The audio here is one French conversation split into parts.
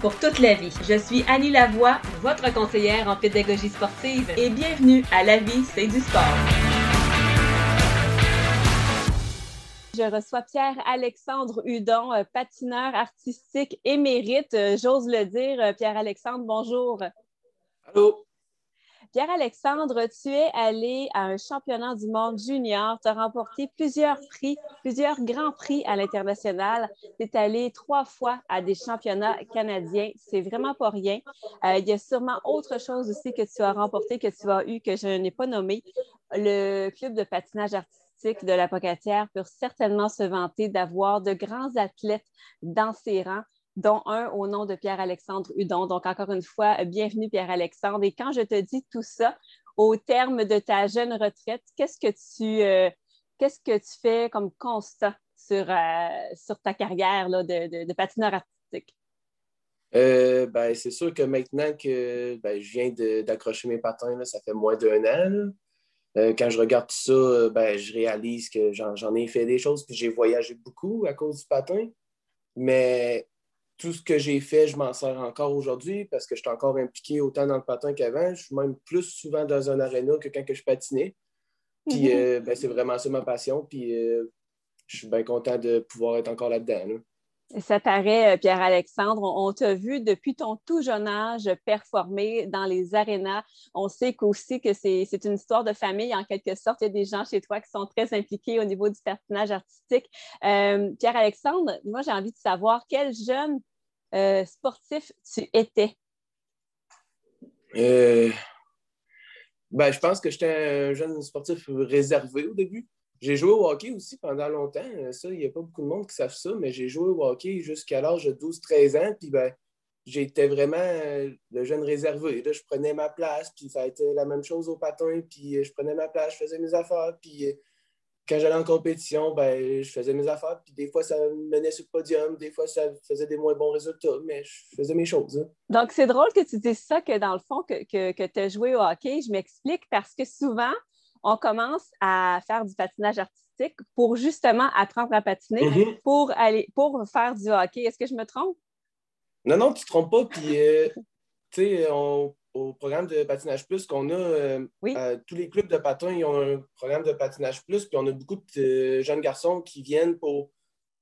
pour toute la vie. Je suis Annie Lavoie, votre conseillère en pédagogie sportive et bienvenue à La vie, c'est du sport. Je reçois Pierre-Alexandre Hudon, euh, patineur artistique émérite, euh, j'ose le dire. Euh, Pierre-Alexandre, bonjour. Allô? Pierre-Alexandre, tu es allé à un championnat du monde junior, tu as remporté plusieurs prix, plusieurs grands prix à l'international. Tu es allé trois fois à des championnats canadiens. C'est vraiment pas rien. Euh, il y a sûrement autre chose aussi que tu as remporté, que tu as eu, que je n'ai pas nommé. Le club de patinage artistique de la Pocatière peut certainement se vanter d'avoir de grands athlètes dans ses rangs dont un au nom de Pierre-Alexandre Hudon. Donc, encore une fois, bienvenue Pierre-Alexandre. Et quand je te dis tout ça, au terme de ta jeune retraite, qu'est-ce que tu, euh, qu'est-ce que tu fais comme constat sur, euh, sur ta carrière de, patineur artistique? Euh, ben, c'est sûr que maintenant que ben, je viens d'accrocher mes patins, ça fait moins d'un an. quand je regarde tout ça, ben, je réalise que j'en ai fait des choses, puis j'ai voyagé beaucoup à cause du patin. Mais tout ce que j'ai fait, je m'en sers encore aujourd'hui parce que je suis encore impliqué autant dans le patin qu'avant. Je suis même plus souvent dans un aréna que quand que je patinais. Puis mhm. euh, ben, c'est vraiment ça ma passion. Puis euh, je suis bien content de pouvoir être encore là-dedans. Ça paraît, euh, Pierre-Alexandre, on, t'a vu depuis ton tout jeune âge performer dans les arénas. On sait qu'aussi que c'est une histoire de famille en quelque sorte. Il y a des gens chez toi qui sont très impliqués au niveau du patinage artistique. Pierre-Alexandre, moi j'ai envie de savoir quel jeune euh, sportif tu étais? Euh, ben, je pense que j'étais un jeune sportif réservé au début. J'ai joué au hockey aussi pendant longtemps. Ça, il n'y a pas beaucoup de monde qui savent ça, mais j'ai joué au hockey jusqu'à l'âge de 12-13 ans. Puis ben, j'étais vraiment le jeune réservé. Là, je prenais ma place, puis ça a été la même chose au patin. Puis je prenais ma place, je faisais mes affaires. Puis quand j'allais en compétition, ben, je faisais mes affaires, puis des fois, ça me menait sur le podium, des fois, ça faisait des moins bons résultats, mais je faisais mes choses. Hein. Donc, c'est drôle que tu dises ça, que dans le fond, que, que, tu as joué au hockey. Je m'explique parce que souvent, on commence à faire du patinage artistique pour justement apprendre à patiner, mm-hmm. pour, aller, pour faire du hockey. Est-ce que je me trompe? Non, non, tu ne te trompes pas. Puis, euh, tu sais, on au programme de patinage plus qu'on a. Euh, euh, tous les clubs de patins ils ont un programme de patinage plus, puis on a beaucoup de jeunes garçons qui viennent pour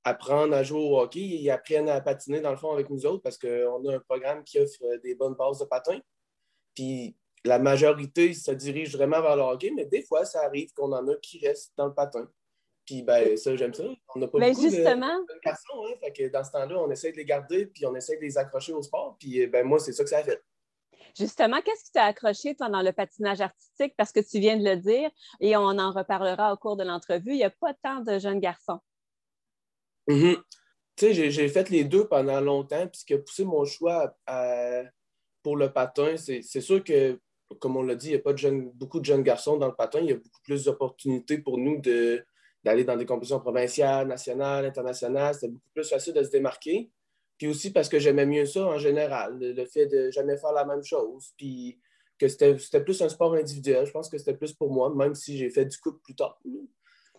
apprendre à jouer au hockey. Ils apprennent à patiner dans le fond avec nous autres parce qu'on a un programme qui offre des bonnes bases de patin. Puis la majorité se dirige vraiment vers le hockey, mais des fois, ça arrive qu'on en a qui restent dans le patin. Puis ben, ça, j'aime ça. On n'a pas ben, beaucoup justement... de, garçons. Hein? Fait que dans ce temps-là, on essaie de les garder, puis on essaie de les accrocher au sport. Puis ben, moi, c'est ça que ça a fait. Justement, qu'est-ce qui t'a accroché, toi, dans le patinage artistique? Parce que tu viens de le dire, et on en reparlera au cours de l'entrevue, il n'y a pas tant de jeunes garçons. Mm-hmm. J'ai fait les deux pendant longtemps, puis ce qui a poussé mon choix pour le patin, c'est sûr que, comme on l'a dit, il n'y a pas beaucoup de jeunes garçons dans le patin. Il y a beaucoup plus d'opportunités pour nous d'aller dans des compétitions provinciales, nationales, internationales. C'est beaucoup plus facile de se démarquer. Puis aussi parce que j'aimais mieux ça en général, le, fait de jamais faire la même chose. Puis que c'était plus un sport individuel. Je pense que c'était plus pour moi, même si j'ai fait du couple plus tard.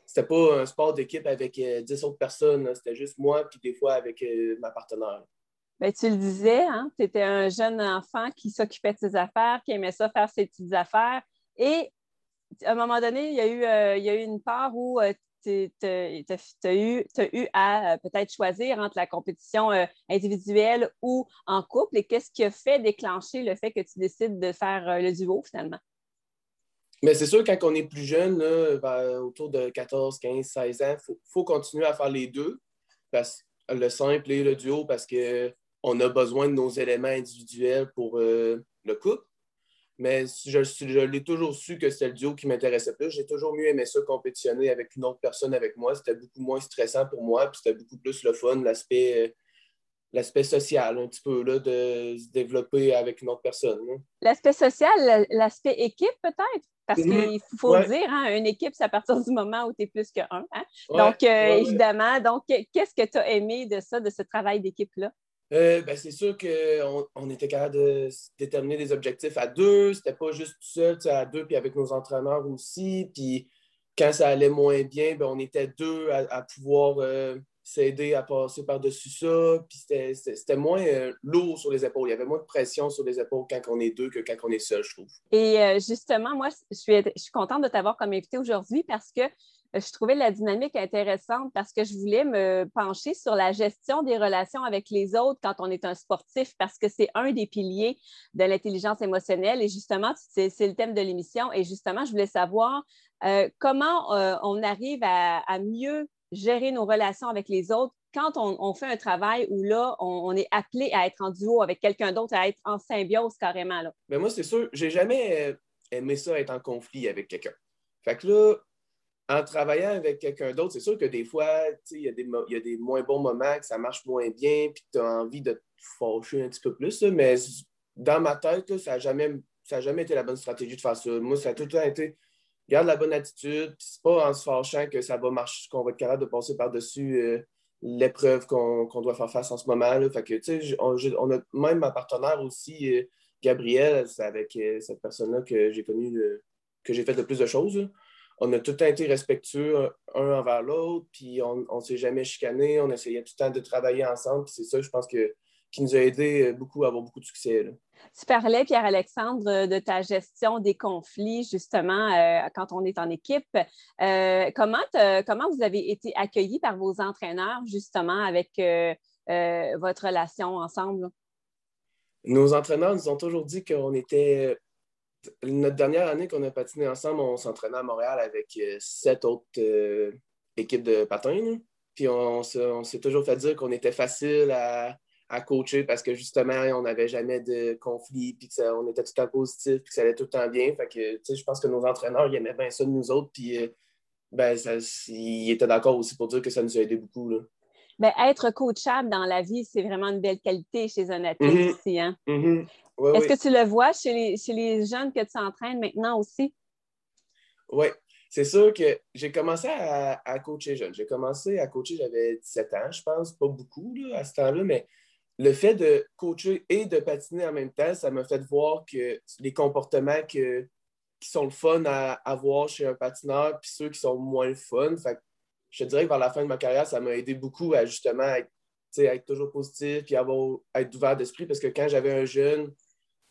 C'était pas un sport d'équipe avec 10 euh, autres personnes. C'était juste moi, puis des fois avec euh, ma partenaire. Bien, tu le disais, hein? tu étais un jeune enfant qui s'occupait de ses affaires, qui aimait ça faire ses petites affaires. Et à un moment donné, il y a eu, euh, il y a eu une part où tu as, eu, à euh, peut-être choisir entre la compétition euh, individuelle ou en couple et qu'est-ce qui a fait déclencher le fait que tu décides de faire euh, le duo finalement? Mais c'est sûr, quand on est plus jeune, autour de 14, 15, 16 ans, il faut, continuer à faire les deux, parce, le simple et le duo, parce qu'on a besoin de nos éléments individuels pour le couple. Mais je, je l'ai toujours su que c'était le duo qui m'intéressait plus. J'ai toujours mieux aimé ça compétitionner avec une autre personne avec moi. C'était beaucoup moins stressant pour moi, puis c'était beaucoup plus le fun, l'aspect l'aspect social un petit peu, là, de se développer avec une autre personne. L'aspect social, l'aspect équipe peut-être? Parce mhm. qu'il faut dire, hein, une équipe, c'est à partir du moment où tu es plus qu'un. Hein? donc, euh, évidemment, donc, qu'est-ce que tu as aimé de ça, de ce travail d'équipe-là? Euh, ben, c'est sûr qu'on on était capable de déterminer des objectifs à deux. C'était pas juste tout seul, à deux, puis avec nos entraîneurs aussi. Puis quand ça allait moins bien, ben, on était deux à, pouvoir euh, s'aider à passer par-dessus ça. Puis c'était moins euh, lourd sur les épaules. Il y avait moins de pression sur les épaules quand on est deux que quand on est seul, je trouve. Et justement, moi, je suis, je suis contente de t'avoir comme invité aujourd'hui parce que je trouvais la dynamique intéressante parce que je voulais me pencher sur la gestion des relations avec les autres quand on est un sportif parce que c'est un des piliers de l'intelligence émotionnelle et justement, c'est le thème de l'émission et justement, je voulais savoir comment on arrive à mieux gérer nos relations avec les autres quand on, fait un travail où là, on, est appelé à être en duo avec quelqu'un d'autre, à être en symbiose carrément. Là. Mais moi, c'est sûr, j'ai jamais euh, aimé ça être en conflit avec quelqu'un. Fait que là, en travaillant avec quelqu'un d'autre, c'est sûr que des fois, il y, a des, moins bons moments, que ça marche moins bien, puis tu as envie de te fâcher un petit peu plus. mais dans ma tête, ça n'a jamais, jamais été la bonne stratégie de faire ça. Moi, ça a tout le temps été garde la bonne attitude, puis c'est pas en se fâchant que ça va marcher, qu'on va être capable de passer par-dessus euh, l'épreuve qu'on doit faire face en ce moment. Fait que, on, a même ma partenaire aussi, euh, Gabrielle, c'est avec euh, cette personne-là que j'ai connu, que j'ai fait le plus de choses. On a tout le temps été respectueux un envers l'autre, puis on ne s'est jamais chicané, on essayait tout le temps de travailler ensemble, puis c'est ça, je pense que qui nous a aidé euh, beaucoup à avoir beaucoup de succès. Tu parlais, Pierre-Alexandre, de ta gestion des conflits, justement, euh, quand on est en équipe. Euh, comment, comment vous avez été accueillis par vos entraîneurs, justement, avec votre relation ensemble? Nos entraîneurs nous ont toujours dit qu'on était. Notre dernière année qu'on a patiné ensemble, on s'entraînait à Montréal avec sept autres équipes de patins. Puis on s'est toujours fait dire qu'on était facile à à coacher parce que justement, on n'avait jamais de conflit, puis on était tout le temps positif, puis que ça allait tout le temps bien. Fait que, je pense que nos entraîneurs, ils aimaient bien ça de nous autres, puis euh, ben, ils étaient d'accord aussi pour dire que ça nous a aidé beaucoup. Là. Ben, être coachable dans la vie, c'est vraiment une belle qualité chez un athlète mm-hmm. aussi. Hein? Est-ce que tu le vois chez les, chez les jeunes que tu entraînes maintenant aussi? Oui, c'est sûr que j'ai commencé à, à, coacher jeune. J'ai commencé à coacher, j'avais 17 ans, je pense, pas beaucoup à ce temps-là, mais le fait de coacher et de patiner en même temps, ça m'a fait voir que les comportements qui sont le fun à avoir chez un patineur, puis ceux qui sont moins le fun. Fait je te dirais que vers la fin de ma carrière, ça m'a aidé beaucoup à justement être, être toujours positif puis avoir, être ouvert d'esprit parce que quand j'avais un jeune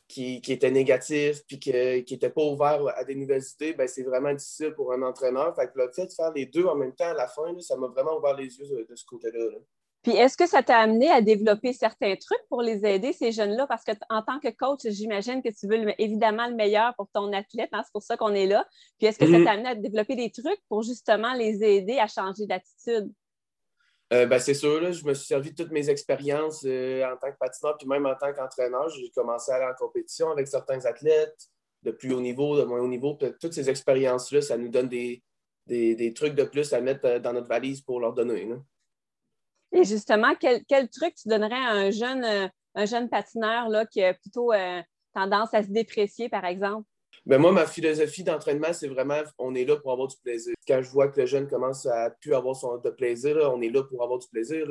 qui, était négatif puis qui n'était pas ouvert à des nouvelles idées, ben, c'est vraiment difficile pour un entraîneur. Fait que fait de faire les deux en même temps à la fin, ça m'a vraiment ouvert les yeux de, ce côté-là. là puis est-ce que ça t'a amené à développer certains trucs pour les aider, ces jeunes-là? Parce que en tant que coach, j'imagine que tu veux évidemment le meilleur pour ton athlète, hein, c'est pour ça qu'on est là. Puis est-ce que ça mm-hmm. t'a amené à développer des trucs pour justement les aider à changer d'attitude? Euh, ben, c'est sûr, là, je me suis servi de toutes mes expériences euh, en tant que patineur, puis même en tant qu'entraîneur. J'ai commencé à aller en compétition avec certains athlètes de plus haut niveau, de moins haut niveau. toutes ces expériences-là, ça nous donne des, des, trucs de plus à mettre euh, dans notre valise pour leur donner. Et justement, quel, truc tu donnerais à un jeune, euh, un jeune patineur là, qui a plutôt tendance à se déprécier, par exemple? Ben moi, ma philosophie d'entraînement, c'est vraiment on est là pour avoir du plaisir. Quand je vois que le jeune commence à plus avoir son, de plaisir, on est là pour avoir du plaisir.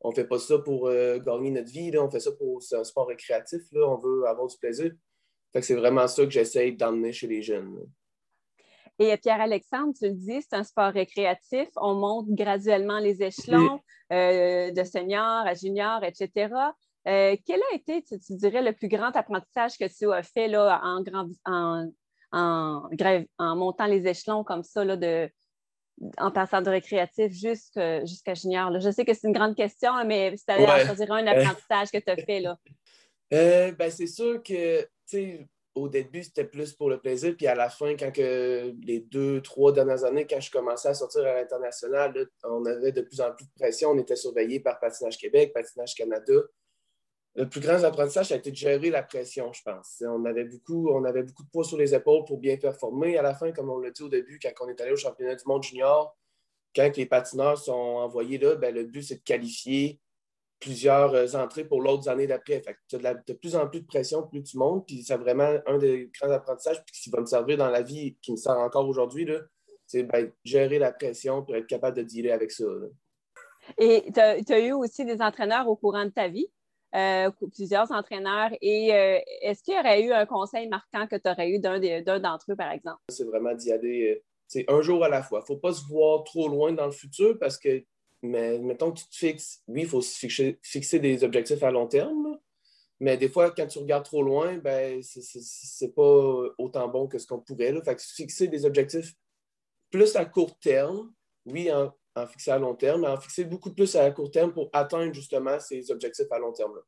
On ne fait pas ça pour euh, gagner notre vie, on fait ça pour un sport récréatif. On veut avoir du plaisir. c'est vraiment ça que j'essaie d'emmener chez les jeunes. Et Pierre-Alexandre, tu le dis, c'est un sport récréatif. On monte graduellement les échelons euh, de senior à junior, etc. Euh, quel a été, tu, dirais, le plus grand apprentissage que tu as fait là, en, en, en, montant les échelons comme ça, là, de, en passant de récréatif jusqu'à junior? Je sais que c'est une grande question, mais si tu allais choisir un apprentissage que tu as fait. Là. Euh, ben, c'est sûr que au début, c'était plus pour le plaisir. Puis à la fin, quand que les deux, trois dernières années, quand je commençais à sortir à l'international, on avait de plus en plus de pression. On était surveillé par Patinage Québec, Patinage Canada. Le plus grand apprentissage, ça a été de gérer la pression, je pense. On avait beaucoup, on avait beaucoup de poids sur les épaules pour bien performer. À la fin, comme on l'a dit au début, quand on est allé au championnat du monde junior, quand les patineurs sont envoyés là, ben, le but, c'est de qualifier plusieurs entrées pour l'autre année d'après. tu as de, plus en plus de pression, plus tu montes, puis c'est vraiment un des grands apprentissages qui va me servir dans la vie, qui me sert encore aujourd'hui, c'est ben, gérer la pression pour être capable de dealer avec ça. Et tu as, eu aussi des entraîneurs au courant de ta vie, euh, plusieurs entraîneurs. Et euh, est-ce qu'il y aurait eu un conseil marquant que tu aurais eu d'un d'entre eux, par exemple? C'est vraiment d'y aller c'est un jour à la fois. Il ne faut pas se voir trop loin dans le futur parce que, mais, mettons tu te fixes, oui, il faut se fixer, des objectifs à long terme, mais des fois, quand tu regardes trop loin, ben, c'est pas autant bon que ce qu'on pourrait. Là. Fait que fixer des objectifs plus à court terme, oui, en, en, fixer à long terme, mais en fixer beaucoup plus à court terme pour atteindre justement ces objectifs à long terme. Là.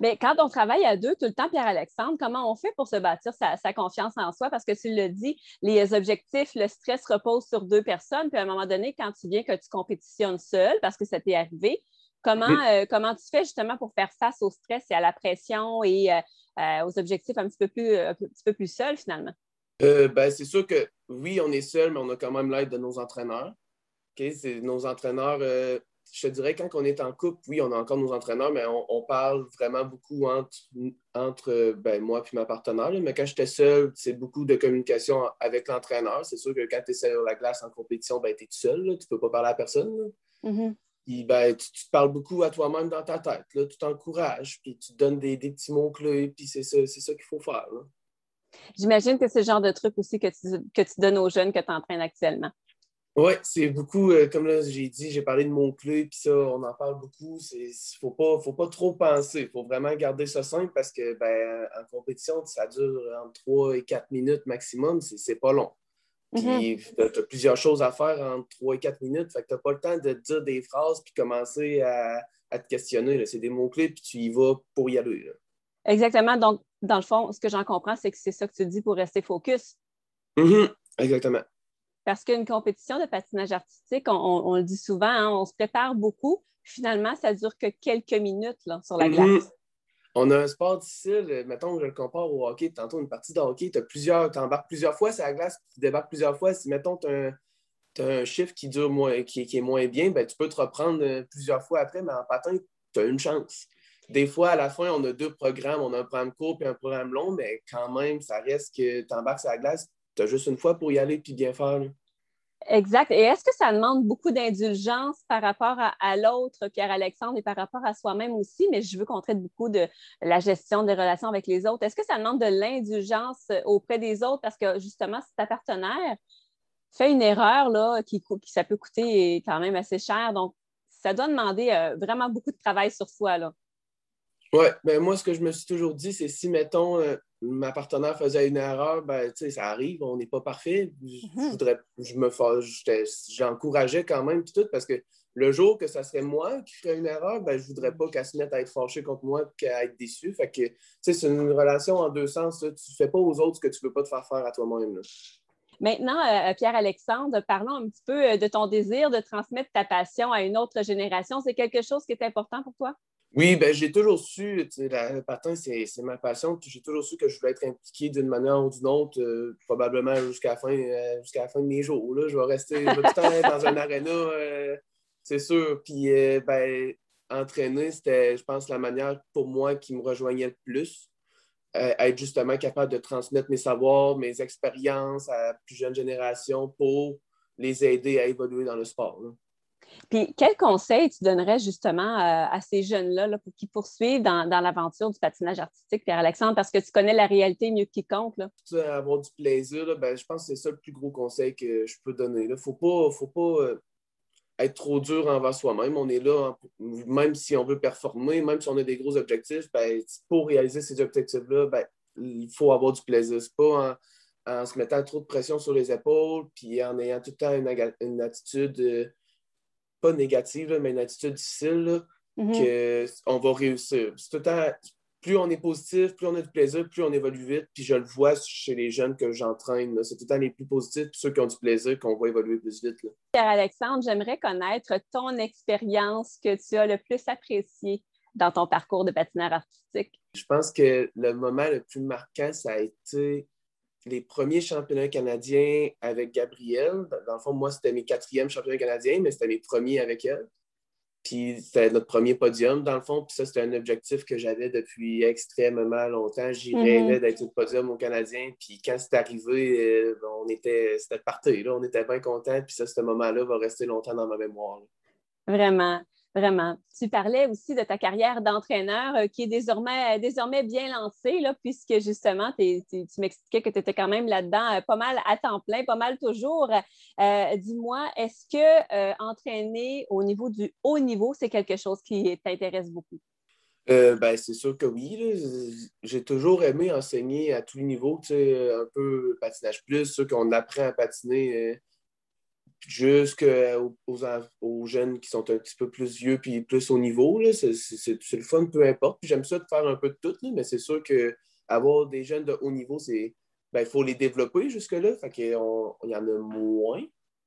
Mais quand on travaille à deux tout le temps, Pierre-Alexandre, comment on fait pour se bâtir sa, confiance en soi? Parce que tu le dis, les objectifs, le stress repose sur deux personnes. Puis à un moment donné, quand tu viens que tu compétitionnes seul, parce que ça t'est arrivé, comment, euh, comment tu fais justement pour faire face au stress et à la pression et euh, euh, aux objectifs un petit peu plus, un petit peu plus seul finalement? ben, c'est sûr que oui, on est seul, mais on a quand même l'aide de nos entraîneurs. C'est nos entraîneurs je te dirais, quand on est en couple, oui, on a encore nos entraîneurs, mais on, parle vraiment beaucoup entre, entre ben, moi et ma partenaire. Mais quand j'étais seul, c'est beaucoup de communication avec l'entraîneur. C'est sûr que quand tu es sur la glace en compétition, ben, tu es tout seul. Tu ne peux pas parler à personne. Mm-hmm. ben, tu, te parles beaucoup à toi-même dans ta tête. Là. Tu t'encourages, puis tu te donnes des, petits mots-clés, puis c'est ça, ça qu'il faut faire. J'imagine que c'est le genre de truc aussi que tu, que tu donnes aux jeunes que tu entraînes actuellement. Oui, c'est beaucoup, euh, comme là, j'ai dit, j'ai parlé de mon clé, puis ça, on en parle beaucoup. Il ne faut pas, faut pas trop penser. Il faut vraiment garder ça simple parce que ben, en compétition, ça dure entre 3 et 4 minutes maximum. C'est pas long. Puis mm-hmm. tu as plusieurs choses à faire entre 3 et 4 minutes. Fait que tu n'as pas le temps de dire des phrases puis commencer à, te questionner. C'est des mots-clés, puis tu y vas pour y aller. Exactement. Donc, dans le fond, ce que j'en comprends, c'est que c'est ça que tu dis pour rester focus. Mm-hmm. Exactement. Parce qu'une compétition de patinage artistique, on, le dit souvent, hein, on se prépare beaucoup. Finalement, ça dure que quelques minutes sur la glace. Mm-hmm. On a un sport difficile, mettons, je le compare au hockey. Tantôt, une partie de hockey, tu plusieurs, embarques plusieurs fois sur la glace, tu débarques plusieurs fois. Si, mettons, tu as, un chiffre qui dure moins, qui, est moins bien, ben, tu peux te reprendre euh, plusieurs fois après, mais en patin, tu as une chance. Des fois, à la fin, on a deux programmes. On a un programme court et un programme long, mais quand même, ça reste que tu embarques sur la glace, tu as juste une fois pour y aller puis bien faire. Exact. Et est-ce que ça demande beaucoup d'indulgence par rapport à, l'autre, Pierre-Alexandre, et par rapport à soi-même aussi? Mais je veux qu'on traite beaucoup de la gestion des relations avec les autres. Est-ce que ça demande de l'indulgence auprès des autres? Parce que justement, si ta partenaire fait une erreur là, qui, qui, ça peut coûter quand même assez cher. Donc, ça doit demander euh, vraiment beaucoup de travail sur soi. Là. Oui, ben moi, ce que je me suis toujours dit, c'est si, mettons, euh, ma partenaire faisait une erreur, ben, ça arrive, on n'est pas parfait. Je, mhm. voudrais, je me j'encourageais quand même, tout, parce que le jour que ça serait moi qui ferais une erreur, ben, je voudrais pas qu'elle se mette à être fâchée contre moi et qu'à être déçue. Fait que, c'est une relation en deux sens. Tu Tu fais pas aux autres ce que tu ne peux pas te faire faire à toi-même. Maintenant, euh, Pierre-Alexandre, parlons un petit peu euh, de ton désir de transmettre ta passion à une autre génération. C'est quelque chose qui est important pour toi? Oui, ben, j'ai toujours su, le patin, c'est ma passion. J'ai toujours su que je voulais être impliqué d'une manière ou d'une autre, euh, probablement jusqu'à la, fin, euh, la fin de mes jours. Là. Je vais rester tout le temps dans un aréna, euh, c'est sûr. Puis, ben, entraîner, c'était, je pense, la manière pour moi qui me rejoignait le plus. être justement capable de transmettre mes savoirs, mes expériences à la plus jeune génération pour les aider à évoluer dans le sport. Puis, quel conseil tu donnerais justement euh, à, ces jeunes-là pour qu'ils poursuivent dans, l'aventure du patinage artistique, Pierre-Alexandre, parce que tu connais la réalité mieux que quiconque? Là. Avoir du plaisir, ben, je pense que c'est ça le plus gros conseil que je peux donner. Il ne faut pas, faut pas euh, être trop dur envers soi-même. On est là, même si on veut performer, même si on a des gros objectifs, ben, pour réaliser ces objectifs-là, ben, il faut avoir du plaisir. Ce pas en, se mettant trop de pression sur les épaules, puis en ayant tout le temps une, attitude. Pas négative, mais une attitude difficile, mm-hmm. qu'on va réussir. tout le temps, plus on est positif, plus on a du plaisir, plus on évolue vite. Puis je le vois chez les jeunes que j'entraîne. C'est tout le temps les plus positifs, puis ceux qui ont du plaisir, qu'on va évoluer plus vite. Pierre-Alexandre, j'aimerais connaître ton expérience que tu as le plus appréciée dans ton parcours de patineur artistique. Je pense que le moment le plus marquant, ça a été les premiers championnats canadiens avec Gabrielle. Dans le fond, moi, c'était mes quatrièmes championnats canadiens, mais c'était mes premiers avec elle. Puis c'était notre premier podium, dans le fond. Puis ça, c'était un objectif que j'avais depuis extrêmement longtemps. J'y mm-hmm. rêvais d'être au podium au Canadien. Puis quand c'est arrivé, euh, on était, c'était parti. Là. On était bien contents. Puis ça, ce moment-là va rester longtemps dans ma mémoire. Vraiment. Vraiment. Tu parlais aussi de ta carrière d'entraîneur euh, qui est désormais, désormais bien lancée, là, puisque justement, tu m'expliquais que tu étais quand même là-dedans euh, pas mal à temps plein, pas mal toujours. Euh, dis-moi, est-ce que entraîner au niveau du haut niveau, c'est quelque chose qui t'intéresse beaucoup? ben, c'est sûr que oui. J'ai toujours aimé enseigner à tous les niveaux, un peu patinage plus, sûr qu'on apprend à patiner jusqu'aux aux, jeunes qui sont un petit peu plus vieux puis plus au niveau. C'est le fun, peu importe. J'aime ça de faire un peu de tout, mais c'est sûr qu'avoir des jeunes de haut niveau, c'est ben, il faut les développer jusque-là. Fait qu'il y en a moins.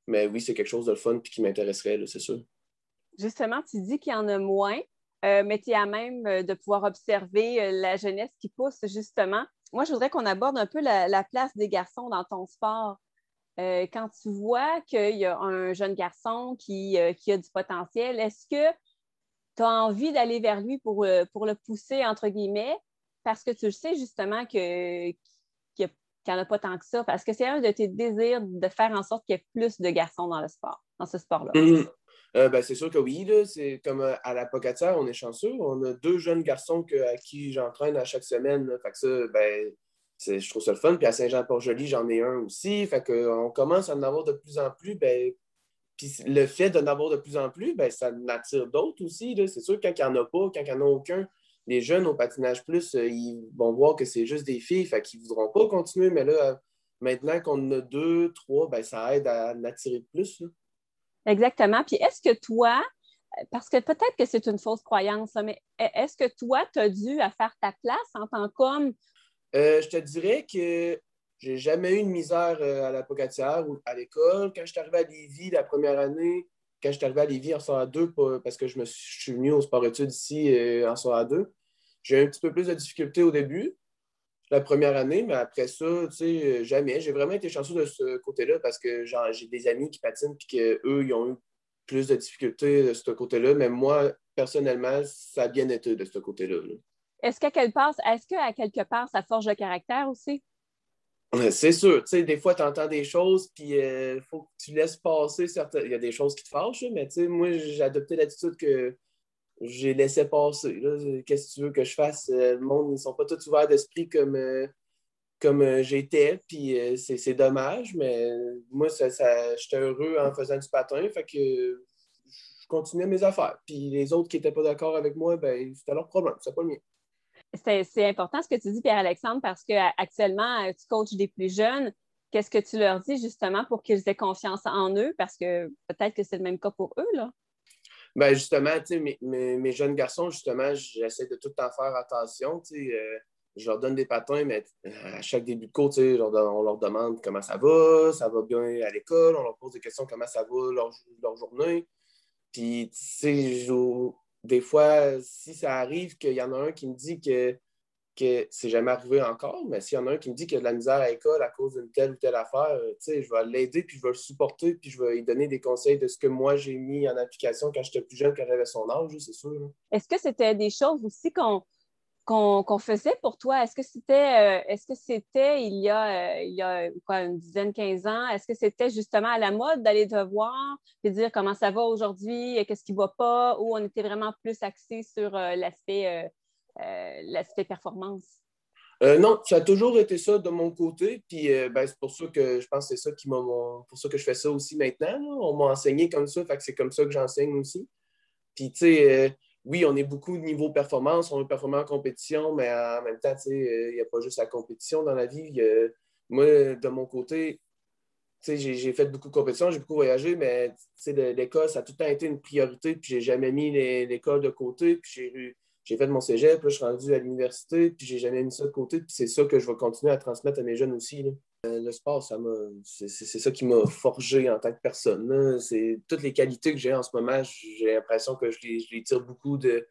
Mais oui, c'est quelque chose de fun et qui m'intéresserait, c'est sûr. Justement, tu dis qu'il y en a moins, euh, mais tu as même euh, de pouvoir observer euh, la jeunesse qui pousse, justement. Moi, je voudrais qu'on aborde un peu la place des garçons dans ton sport. Euh, quand tu vois qu'il y a un jeune garçon qui, euh, a du potentiel, est-ce que tu as envie d'aller vers lui pour, euh, pour le pousser, entre guillemets, parce que tu le sais justement qu'il n'y en a pas tant que ça, parce que c'est un de tes désirs de faire en sorte qu'il y ait plus de garçons dans le sport, dans ce sport-là? Mmh. Ben, c'est sûr que oui, c'est comme à la Pocatière, on est chanceux. On a deux jeunes garçons à qui j'entraîne à chaque semaine. Fait que ça, ben, je trouve ça le fun. Puis à Saint-Jean-Port-Joli, j'en ai un aussi. Fait qu'on commence à en avoir de plus en plus. Ben, puis le fait d'en avoir de plus en plus, ben, ça attire d'autres aussi. C'est sûr, quand il n'y en a pas, quand il n'y en a aucun, les jeunes au patinage plus, euh, ils vont voir que c'est juste des filles, fait qu'ils ne voudront pas continuer. Mais là, maintenant qu'on en a deux, trois, ben, ça aide à en attirer plus. Exactement. Puis est-ce que toi, parce que peut-être que c'est une fausse croyance, mais est-ce que toi, tu as dû à faire ta place en tant qu'homme euh, je te dirais que j'ai jamais eu de misère euh, à la Pocatière ou à l'école. Quand je suis arrivé à Lévis la première année, quand je suis arrivé à Lévis en soir 2, parce que je, me suis, venu au sport-études ici euh, en soir 2, j'ai eu un petit peu plus de difficultés au début, la première année, mais après ça, tu sais, jamais. J'ai vraiment été chanceux de ce côté-là parce que j'ai des amis qui patinent et qu'eux, ils ont eu plus de difficultés de ce côté-là, mais moi, personnellement, ça a bien été de ce côté-là. là est-ce qu'à quelque part, est-ce qu'à quelque part, ça forge le caractère aussi? C'est sûr. Tu sais, des fois, tu entends des choses, puis il euh, faut que tu laisses passer certaines. Il y a des choses qui te fâchent, mais tu sais, moi, j'ai adopté l'attitude que j'ai laissé passer. Qu'est-ce que tu veux que je fasse? Euh, le monde, ils ne sont pas tous ouverts d'esprit comme, euh, comme j'étais, puis c'est dommage, mais moi, ça, j'étais heureux en faisant du patin, fait que je continuais mes affaires. Puis les autres qui n'étaient pas d'accord avec moi, ben, c'était leur problème, c'est pas le mien c'est important ce que tu dis, Pierre-Alexandre, parce qu'actuellement, euh, tu coaches des plus jeunes. Qu'est-ce que tu leur dis justement pour qu'ils aient confiance en eux? Parce que peut-être que c'est le même cas pour eux, là. Ben justement, mes, mes, jeunes garçons, justement, j'essaie de tout en faire attention. Euh, je leur donne des patins, mais à chaque début de cours, on leur demande comment ça va, ça va bien à l'école, on leur pose des questions comment ça va leur, leur journée. Puis, tu sais, des fois, si ça arrive qu'il y en a un qui me dit que, que c'est jamais arrivé encore, mais s'il y en a un qui me dit qu'il a de la misère à l'école à cause d'une telle ou telle affaire, je vais l'aider, puis je vais le supporter, puis je vais lui donner des conseils de ce que moi j'ai mis en application quand j'étais plus jeune, quand j'avais son âge, c'est sûr. Est-ce que c'était des choses aussi qu'on qu'on faisait pour toi? Est-ce que c'était euh, est-ce que c'était il y a, euh, il y a une dizaine, quinze ans? Est-ce que c'était justement à la mode d'aller te voir et dire comment ça va aujourd'hui, qu'est-ce qui ne va pas, ou on était vraiment plus axé sur euh, l'aspect performance? non, ça a toujours été ça de mon côté. Puis ben, c'est pour ça que je pense que c'est ça qui m'a. Pour ça que je fais ça aussi maintenant. On m'a enseigné comme ça, c'est comme ça que j'enseigne aussi. Puis tu sais, oui, on est beaucoup de niveau performance, on est performant en compétition, mais en même temps, il n'y a pas juste la compétition dans la vie. moi, de mon côté, j'ai fait beaucoup de compétitions, j'ai beaucoup voyagé, mais l'école, ça a tout le temps été une priorité, puis j'ai jamais mis l'école de côté, puis j'ai fait mon cégep, puis je suis rendu à l'université, puis j'ai jamais mis ça de côté, puis c'est ça que je vais continuer à transmettre à mes jeunes aussi. Euh, le sport, c'est, ça qui m'a forgé en tant que personne. C'est toutes les qualités que j'ai en ce moment, j'ai l'impression que je les, tire beaucoup de,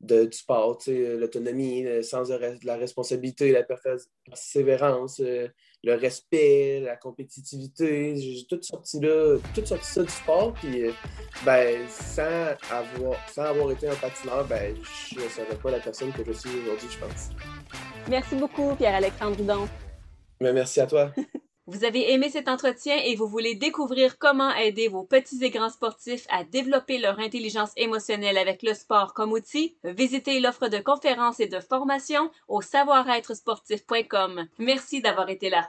du sport, l'autonomie, le sens de, la responsabilité, la persévérance, euh, le respect, la compétitivité. J'ai tout sorti là, ça du sport. Puis, euh, ben, sans avoir, sans avoir été un patineur, ben, je ne serais pas la personne que je suis aujourd'hui, je pense. Merci beaucoup, Pierre-Alexandre Houdon. Ben, merci à toi. Vous avez aimé cet entretien et vous voulez découvrir comment aider vos petits et grands sportifs à développer leur intelligence émotionnelle avec le sport comme outil? Visitez l'offre de conférences et de formation au savoir-être sportif.com. Merci d'avoir été là.